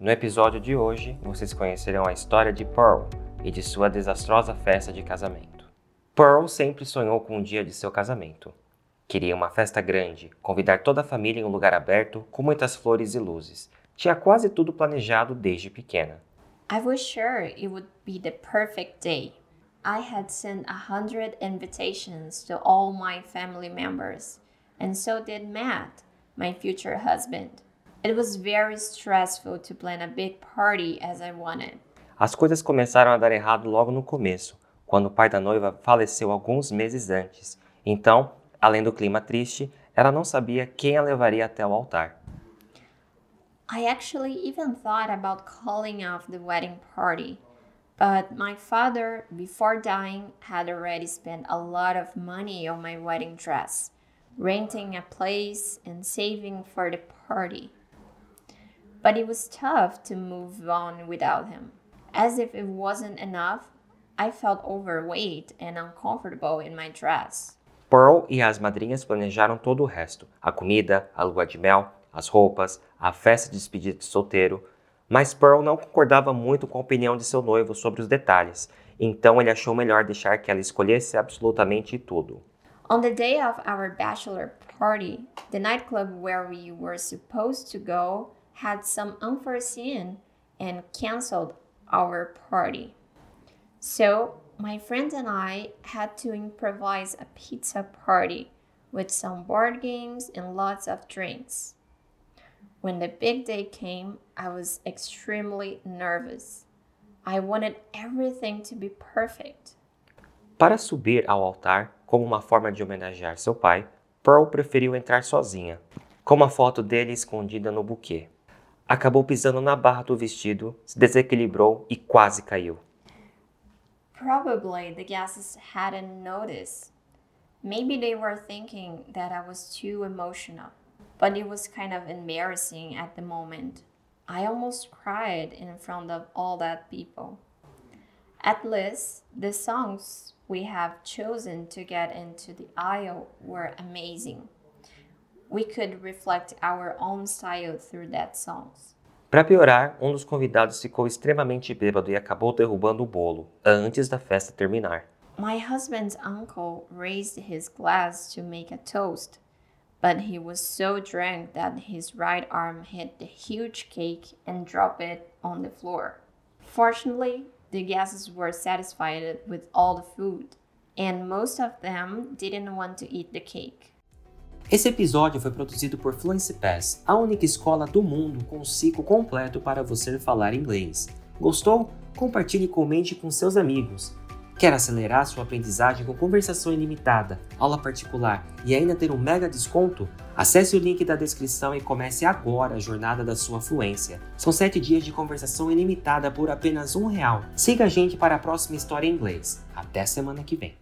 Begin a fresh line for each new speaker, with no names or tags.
No episódio de hoje, vocês conhecerão a história de Pearl e de sua desastrosa festa de casamento. Pearl sempre sonhou com o dia de seu casamento. Queria uma festa grande, convidar toda a família em um lugar aberto, com muitas flores e luzes. Tinha quase tudo planejado desde pequena.
I was sure it would be the perfect day. I had sent a hundred invitations to all my family members, and so did Matt, my future husband. It was very stressful to plan a big party as I wanted.
As coisas começaram a dar errado logo no começo, quando o pai da noiva faleceu alguns meses antes. Então, além do clima triste, ela não sabia quem a levaria até o altar.
I actually even thought about calling off the wedding party. But my father, before dying, had already spent a lot of money on my wedding dress, renting a place and saving for the party but it was tough to move on without him. As if it wasn't enough, I felt overweight and uncomfortable in my dress.
Pearl e as madrinhas planejaram todo o resto: a comida, a lua de mel, as roupas, a festa de despedida de solteiro. Mas Pearl não concordava muito com a opinião de seu noivo sobre os detalhes, então ele achou melhor deixar que ela escolhesse absolutamente tudo.
On the day of our bachelor party, the nightclub where we were supposed to go had some unforeseen and canceled our party. So, my friend and I had to improvise a pizza party with some board games and lots of drinks. When the big day came, I was extremely nervous. I wanted everything to be perfect.
Para subir ao altar, como uma forma de homenagear seu pai, Pearl preferiu entrar sozinha, com uma foto dele escondida no buquê. Acabou pisando na barra do vestido, se desequilibrou e quase caiu.
Probably the guests hadn't noticed. Maybe they were thinking that I was too emotional, but it was kind of embarrassing at the moment. I almost cried in front of all that people. At least the songs we have chosen to get into the aisle were amazing we could reflect our own style through that songs.
Para piorar, um dos convidados ficou extremamente bêbado e acabou derrubando o bolo antes da festa terminar.
My husband's uncle raised his glass to make a toast, but he was so drunk that his right arm hit the huge cake and dropped it on the floor. Fortunately, the guests were satisfied with all the food, and most of them didn't want to eat the cake.
Esse episódio foi produzido por Fluency Pass, a única escola do mundo com um ciclo completo para você falar inglês. Gostou? Compartilhe e comente com seus amigos. Quer acelerar sua aprendizagem com conversação ilimitada, aula particular e ainda ter um mega desconto? Acesse o link da descrição e comece agora a jornada da sua fluência. São 7 dias de conversação ilimitada por apenas um real. Siga a gente para a próxima história em inglês. Até semana que vem.